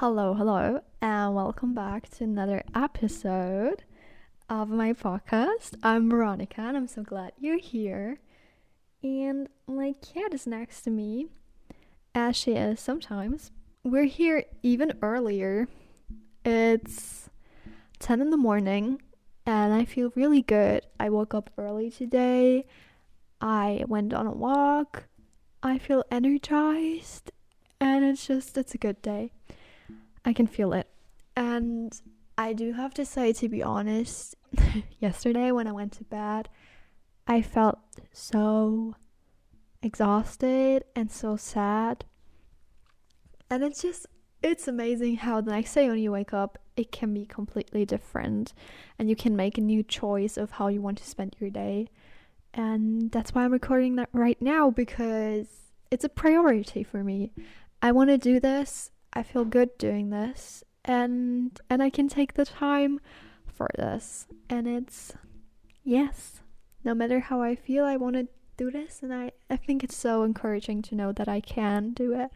Hello, hello, and welcome back to another episode of my podcast. I'm Veronica, and I'm so glad you're here. And my cat is next to me, as she is sometimes. We're here even earlier. It's 10 in the morning, and I feel really good. I woke up early today. I went on a walk. I feel energized, and it's just, it's a good day. I can feel it. And I do have to say, to be honest, yesterday when I went to bed, I felt so exhausted and so sad. And it's just, it's amazing how the next day when you wake up, it can be completely different. And you can make a new choice of how you want to spend your day. And that's why I'm recording that right now because it's a priority for me. I want to do this I feel good doing this and and I can take the time for this. And it's yes, no matter how I feel I want to do this and I I think it's so encouraging to know that I can do it.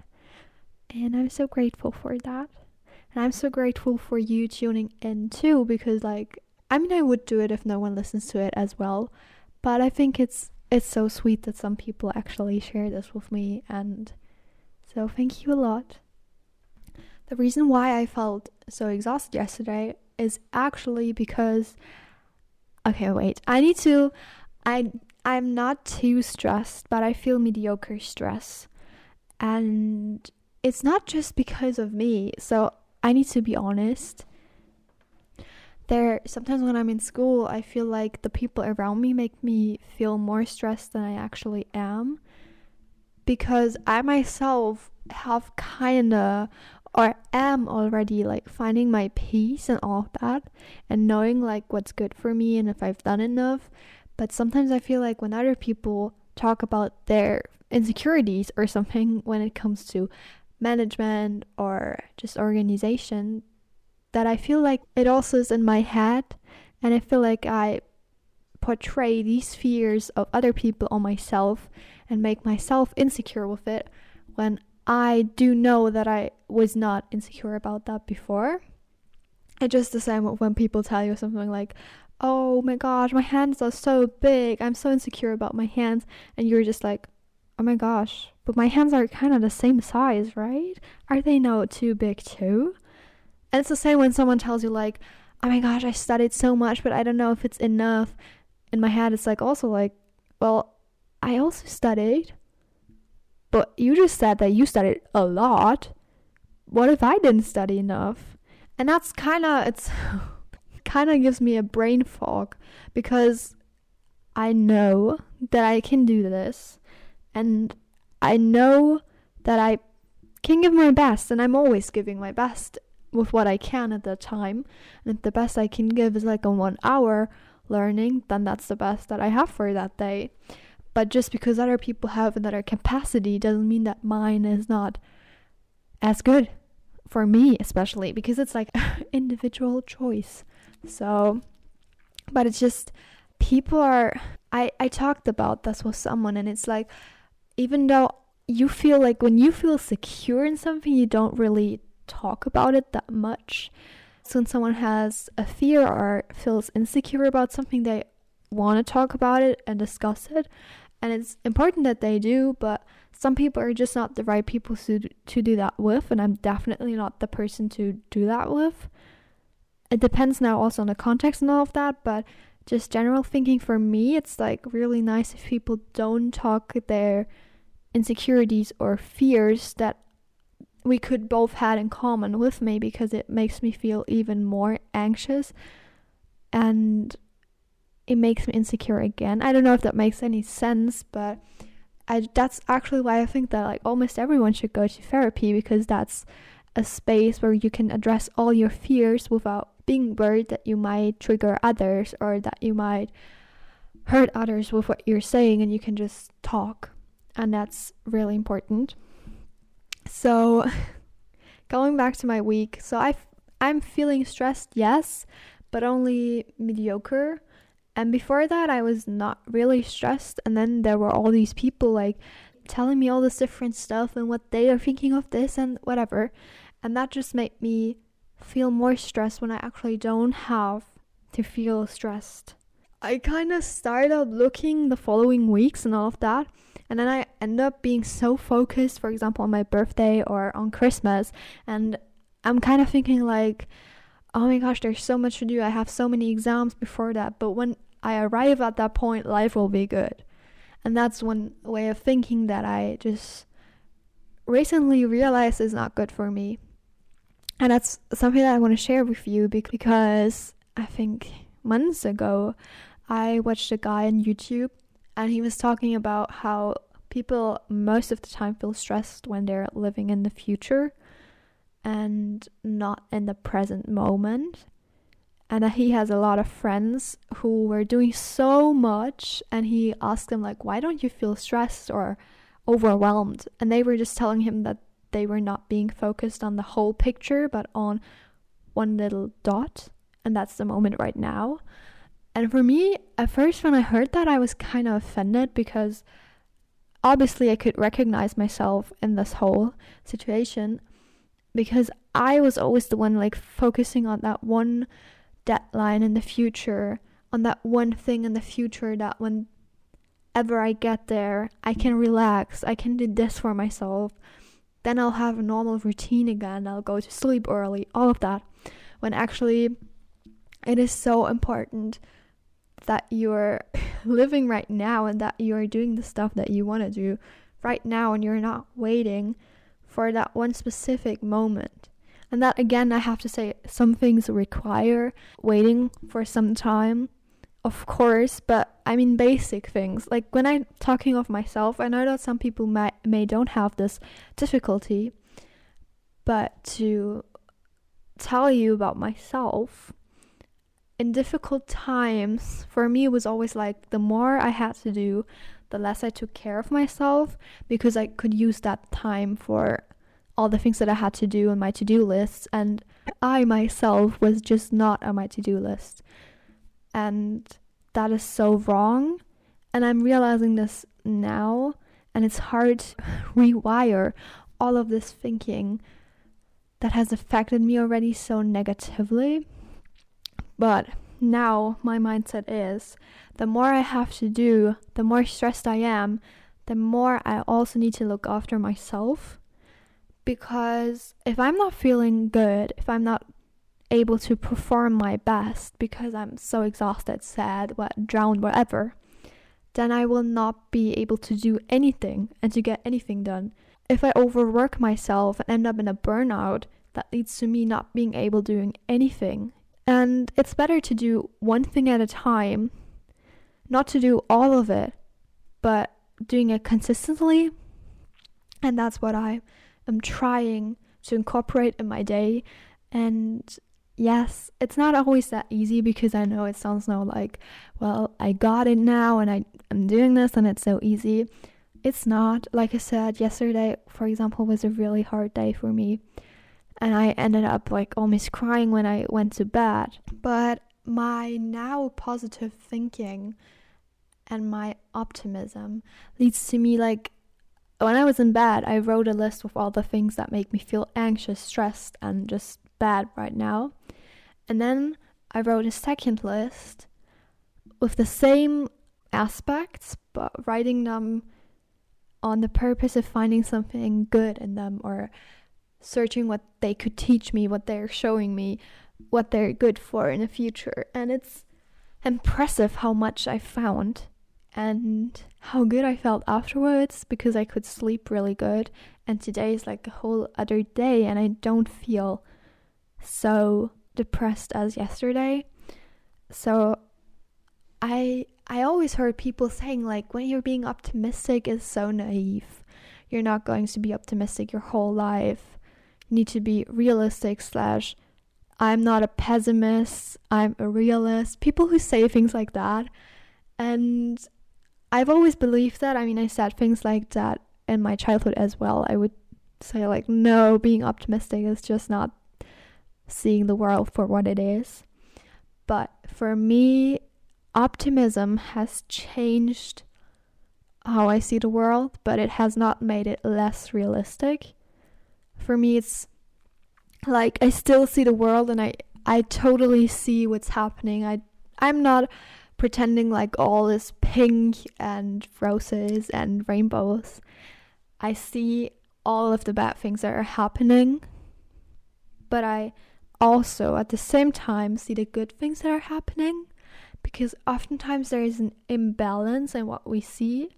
And I'm so grateful for that. And I'm so grateful for you tuning in too because like I mean I would do it if no one listens to it as well, but I think it's it's so sweet that some people actually share this with me and so thank you a lot. The reason why I felt so exhausted yesterday is actually because okay, wait. I need to I I'm not too stressed, but I feel mediocre stress. And it's not just because of me. So I need to be honest. There sometimes when I'm in school, I feel like the people around me make me feel more stressed than I actually am because I myself have kind of or am already like finding my peace and all of that and knowing like what's good for me and if I've done enough. But sometimes I feel like when other people talk about their insecurities or something when it comes to management or just organization, that I feel like it also is in my head and I feel like I portray these fears of other people on myself and make myself insecure with it when I do know that I was not insecure about that before. It's just the same when people tell you something like, oh my gosh, my hands are so big. I'm so insecure about my hands. And you're just like, oh my gosh, but my hands are kind of the same size, right? Are they not too big too? And it's the same when someone tells you, like, oh my gosh, I studied so much, but I don't know if it's enough. In my head, it's like also like, well, I also studied but you just said that you studied a lot. What if I didn't study enough? And that's kind of it's kind of gives me a brain fog because I know that I can do this and I know that I can give my best and I'm always giving my best with what I can at the time. And if the best I can give is like a 1 hour learning, then that's the best that I have for that day. But just because other people have another capacity doesn't mean that mine is not as good for me, especially because it's like individual choice. So, but it's just people are. I I talked about this with someone, and it's like even though you feel like when you feel secure in something, you don't really talk about it that much. So when someone has a fear or feels insecure about something, they want to talk about it and discuss it and it's important that they do but some people are just not the right people to to do that with and I'm definitely not the person to do that with. It depends now also on the context and all of that but just general thinking for me it's like really nice if people don't talk their insecurities or fears that we could both had in common with me because it makes me feel even more anxious. And it makes me insecure again. I don't know if that makes any sense, but I that's actually why I think that like almost everyone should go to therapy because that's a space where you can address all your fears without being worried that you might trigger others or that you might hurt others with what you're saying and you can just talk. And that's really important. So going back to my week, so I I'm feeling stressed, yes, but only mediocre. And before that, I was not really stressed. And then there were all these people like telling me all this different stuff and what they are thinking of this and whatever. And that just made me feel more stressed when I actually don't have to feel stressed. I kind of started looking the following weeks and all of that. And then I end up being so focused, for example, on my birthday or on Christmas. And I'm kind of thinking, like, oh my gosh, there's so much to do. I have so many exams before that. But when I arrive at that point, life will be good. And that's one way of thinking that I just recently realized is not good for me. And that's something that I want to share with you because I think months ago I watched a guy on YouTube and he was talking about how people most of the time feel stressed when they're living in the future and not in the present moment. And that he has a lot of friends who were doing so much, and he asked them, like, why don't you feel stressed or overwhelmed? And they were just telling him that they were not being focused on the whole picture, but on one little dot, and that's the moment right now. And for me, at first, when I heard that, I was kind of offended because obviously I could recognize myself in this whole situation because I was always the one like focusing on that one deadline in the future, on that one thing in the future that whenever I get there, I can relax, I can do this for myself. Then I'll have a normal routine again, I'll go to sleep early, all of that. When actually, it is so important that you're living right now and that you're doing the stuff that you want to do right now and you're not waiting for that one specific moment. And that again, I have to say, some things require waiting for some time, of course, but I mean basic things. Like when I'm talking of myself, I know that some people may, may don't have this difficulty, but to tell you about myself, in difficult times, for me, it was always like the more I had to do, the less I took care of myself because I could use that time for all the things that I had to do on my to do list. And I myself was just not on my to do list. And that is so wrong. And I'm realizing this now. And it's hard to rewire all of this thinking that has affected me already so negatively but now my mindset is the more I have to do, the more stressed I am, the more I also need to look after myself. Because if I'm not feeling good, if I'm not able to perform my best because I'm so exhausted, sad, what, drowned, whatever, then I will not be able to do anything and to get anything done. If I overwork myself and end up in a burnout, that leads to me not being able doing anything and it's better to do one thing at a time, not to do all of it, but doing it consistently. And that's what I am trying to incorporate in my day. And yes, it's not always that easy because I know it sounds now like, well, I got it now and I am doing this and it's so easy. It's not. Like I said, yesterday, for example, was a really hard day for me and I ended up like almost crying when I went to bed. But my now positive thinking and my optimism leads to me like when I was in bed, I wrote a list with all the things that make me feel anxious, stressed, and just bad right now. And then I wrote a second list with the same aspects, but writing them on the purpose of finding something good in them or searching what they could teach me, what they're showing me, what they're good for in the future. And it's impressive how much I found and how good I felt afterwards because I could sleep really good. And today is like a whole other day, and I don't feel so depressed as yesterday. So I I always heard people saying like when you're being optimistic is so naive. You're not going to be optimistic your whole life need to be realistic slash I'm not a pessimist, I'm a realist. People who say things like that. And I've always believed that. I mean, I said things like that in my childhood as well. I would say, like, no, being optimistic is just not seeing the world for what it is. But for me, optimism has changed how I see the world, but it has not made it less realistic for me it's like I still see the world and I I totally see what's happening. I I'm not pretending like all is pink and roses and rainbows. I see all of the bad things that are happening, but I also at the same time see the good things that are happening because oftentimes there is an imbalance in what we see.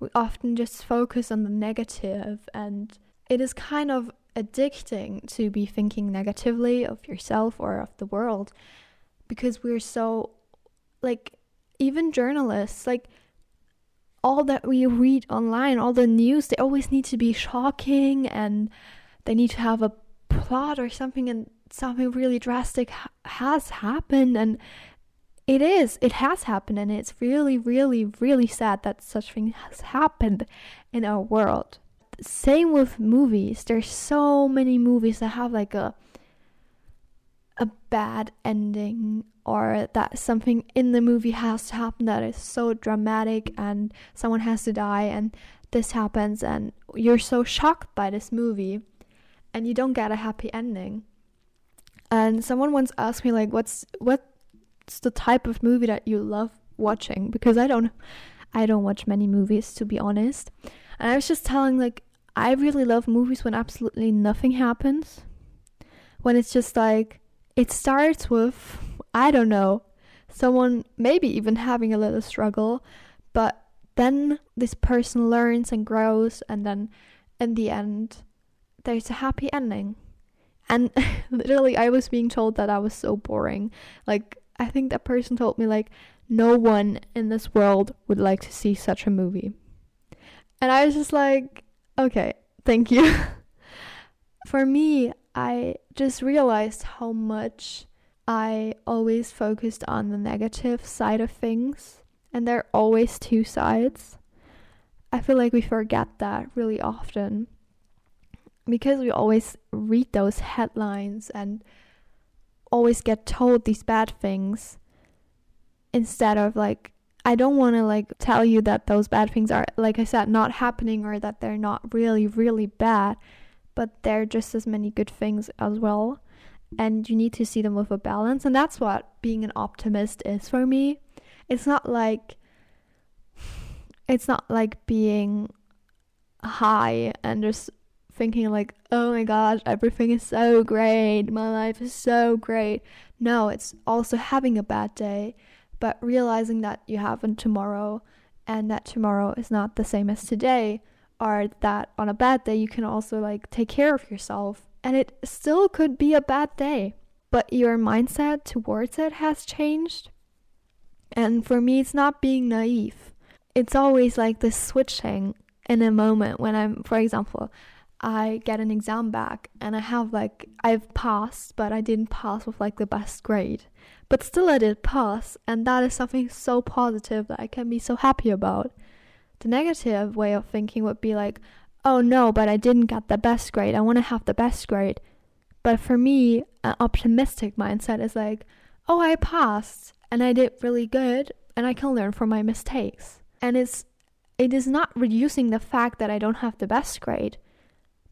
We often just focus on the negative, and it is kind of addicting to be thinking negatively of yourself or of the world because we're so like even journalists like all that we read online all the news they always need to be shocking and they need to have a plot or something and something really drastic ha- has happened and it is it has happened and it's really really really sad that such thing has happened in our world same with movies. There's so many movies that have like a a bad ending or that something in the movie has to happen that is so dramatic and someone has to die and this happens and you're so shocked by this movie and you don't get a happy ending. And someone once asked me like what's what's the type of movie that you love watching because I don't I don't watch many movies to be honest. And I was just telling like I really love movies when absolutely nothing happens. When it's just like it starts with I don't know, someone maybe even having a little struggle, but then this person learns and grows and then in the end there's a happy ending. And literally I was being told that I was so boring. Like I think that person told me like no one in this world would like to see such a movie. And I was just like, okay, thank you. For me, I just realized how much I always focused on the negative side of things, and there are always two sides. I feel like we forget that really often because we always read those headlines and always get told these bad things instead of like I don't want to like tell you that those bad things are like I said not happening or that they're not really really bad, but they're just as many good things as well. And you need to see them with a balance and that's what being an optimist is for me. It's not like it's not like being high and just thinking like, "Oh my gosh, everything is so great. My life is so great." No, it's also having a bad day but realizing that you have a tomorrow and that tomorrow is not the same as today or that on a bad day you can also like take care of yourself. And it still could be a bad day but your mindset towards it has changed. And for me it's not being naive. It's always like this switching in a moment when i'm for example I get an exam back and I have like I've passed, but I didn't pass with like the best grade. But still I did pass, and that is something so positive that I can be so happy about. The negative way of thinking would be like, oh no, but I didn't get the best grade. I want to have the best grade. But for me, an optimistic mindset is like, oh, I passed and I did really good and I can learn from my mistakes. And it's it is not reducing the fact that I don't have the best grade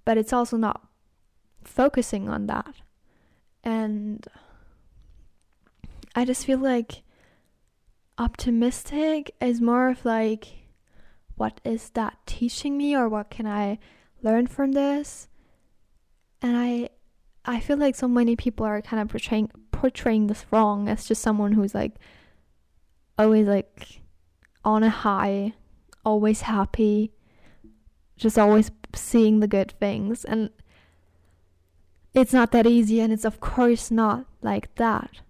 but it's also not focusing on that. And I just feel like optimistic is more of like, what is that teaching me, or what can I learn from this? And I, I feel like so many people are kind of portraying portraying this wrong as just someone who's like always like on a high, always happy, just always seeing the good things. And it's not that easy, and it's of course not like that.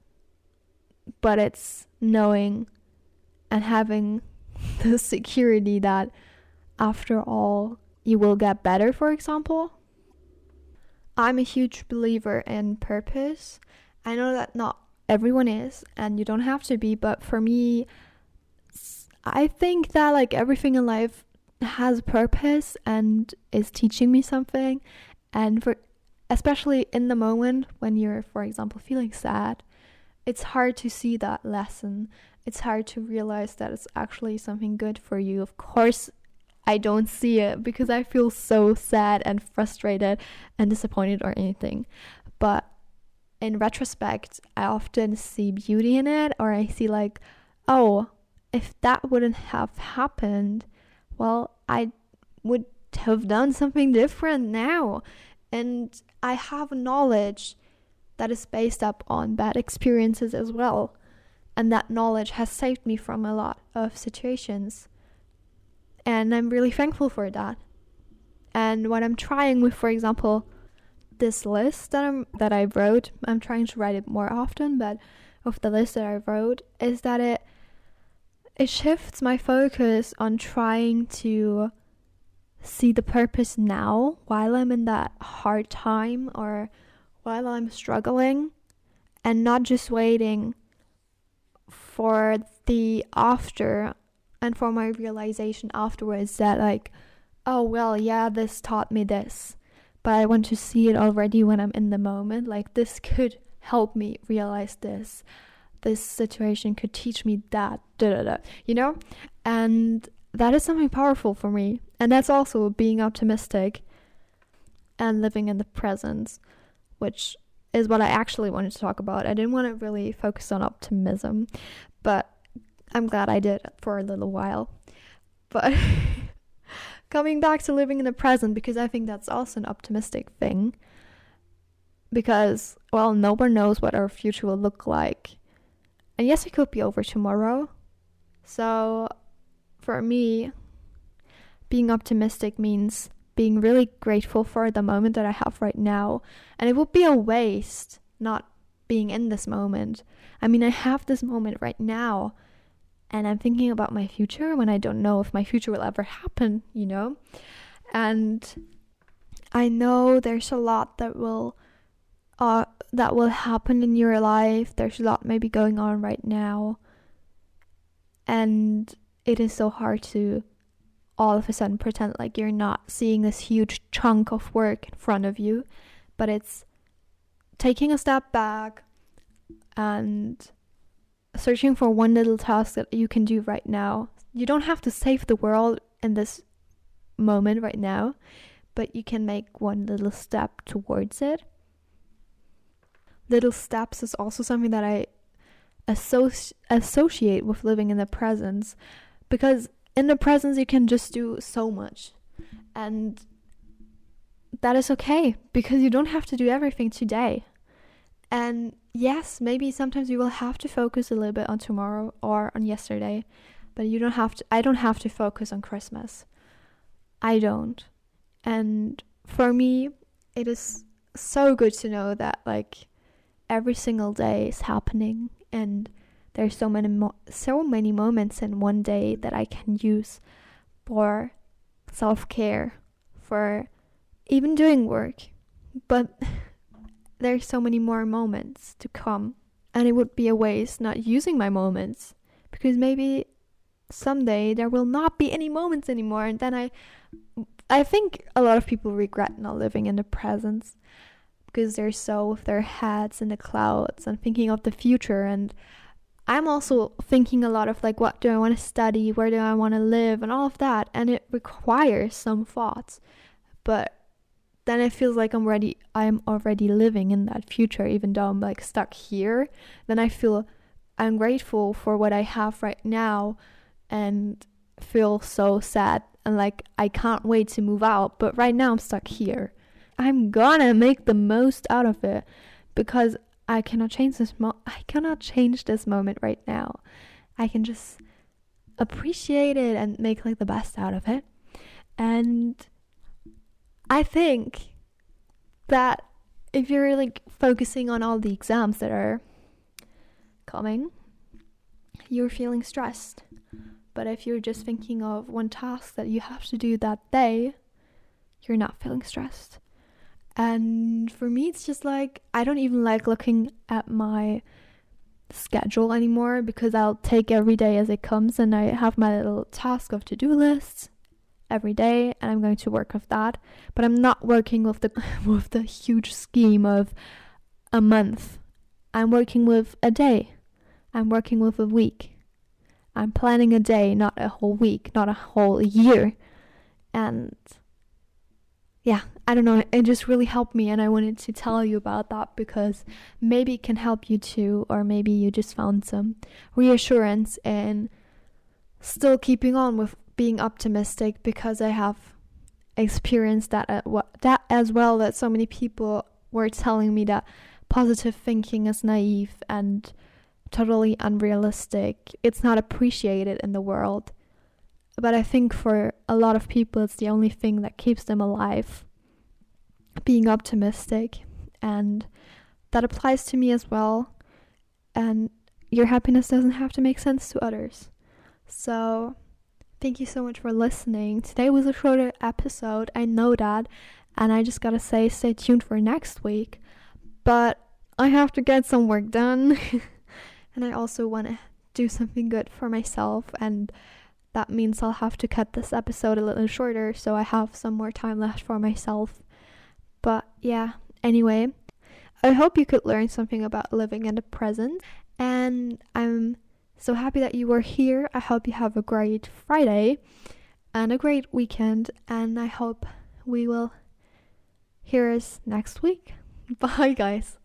But it's knowing and having the security that after all, you will get better, for example. I'm a huge believer in purpose. I know that not everyone is, and you don't have to be, but for me, I think that like everything in life has purpose and is teaching me something. And for especially in the moment when you're for example feeling sad it's hard to see that lesson. It's hard to realize that it's actually something good for you. Of course I don't see it because I feel so sad and frustrated and disappointed or anything. But in retrospect, I often see beauty in it, or I see like, oh, if that wouldn't have happened, well, I would have done something different now. And I have knowledge that is based up on bad experiences as well. And that knowledge has saved me from a lot of situations. And I'm really thankful for that. And what I'm trying with, for example, this list that I'm that I wrote, I'm trying to write it more often, but of the list that I wrote is that it it shifts my focus on trying to see the purpose now while I'm in that hard time or while I'm struggling and not just waiting for the after and for my realization afterwards that like oh well yeah this taught me this but I want to see it already when I'm in the moment. Like, this could help me realize this. This situation could teach me that, da da da, you know? And that is something powerful for me. And that's also being optimistic and living in the present, which is what I actually wanted to talk about. I didn't want to really focus on optimism, but I'm glad I did for a little while. But coming back to living in the present because I think that's also an optimistic thing. Because, well, no one knows what our future will look like. And yes, it could be over tomorrow. So, for me, being optimistic means being really grateful for the moment that I have right now. And it would be a waste not being in this moment. I mean, I have this moment right now and I'm thinking about my future when I don't know if my future will ever happen, you know? And I know there's a lot that will uh that will happen in your life. There's a lot maybe going on right now. And it is so hard to all of a sudden pretend like you're not seeing this huge chunk of work in front of you, but it's taking a step back and searching for one little task that you can do right now. You don't have to save the world in this moment right now, but you can make one little step towards it. Little steps is also something that I associ- associate with living in the presence because in the presence you can just do so much and that is okay because you don't have to do everything today and yes, maybe sometimes you will have to focus a little bit on tomorrow or on yesterday, but you don't have to I don't have to focus on Christmas. I don't. And for me, it is so good to know that like every single day is happening and there's so many mo- so many moments in one day that I can use for self-care, for even doing work. But there's so many more moments to come. And it would be a waste not using my moments because maybe someday there will not be any moments anymore and then I I think a lot of people regret not living in the present because they're so with their heads in the clouds. And thinking of the future and I'm also thinking a lot of like what do I want to study, where do I want to live? And all of that and it requires some thoughts. But then it feels like I'm ready I'm already living in that future even though I'm like stuck here. Then I feel I'm grateful for what I have right now and feel so sad. And like I can't wait to move out but right now I'm stuck here I'm gonna make the most out of it because I cannot change this mo- I cannot change this moment right now I can just appreciate it and make like the best out of it and I think that if you're like focusing on all the exams that are coming, you're feeling stressed. But if you're just thinking of one task that you have to do that day, you're not feeling stressed. And for me, it's just like I don't even like looking at my schedule anymore because I'll take every day as it comes and I have my little task of to do lists every day and I'm going to work with that. But I'm not working with the with the huge scheme of a month. I'm working with a day. I'm working with a week. I'm planning a day, not a whole week, not a whole year. And yeah, I don't know, it just really helped me, and I wanted to tell you about that because maybe it can help you too, or maybe you just found some reassurance in still keeping on with being optimistic because I have experienced that at, that as well that so many people were telling me that positive thinking is naive and totally unrealistic. It's not appreciated in the world. But I think for a lot of people, it's the only thing that keeps them alive. Being optimistic. And that applies to me as well. And your happiness doesn't have to make sense to others. So, thank you so much for listening. Today was a shorter episode. I know that. And I just gotta say, stay tuned for next week. But I have to get some work done. and I also want to do something good for myself and that means I'll have to cut this episode a little shorter so I have some more time left for myself. But yeah, anyway, I hope you could learn something about living in the present and I'm so happy that you were here. I hope you have a great Friday and a great weekend and I hope we will hear us next week. Bye guys.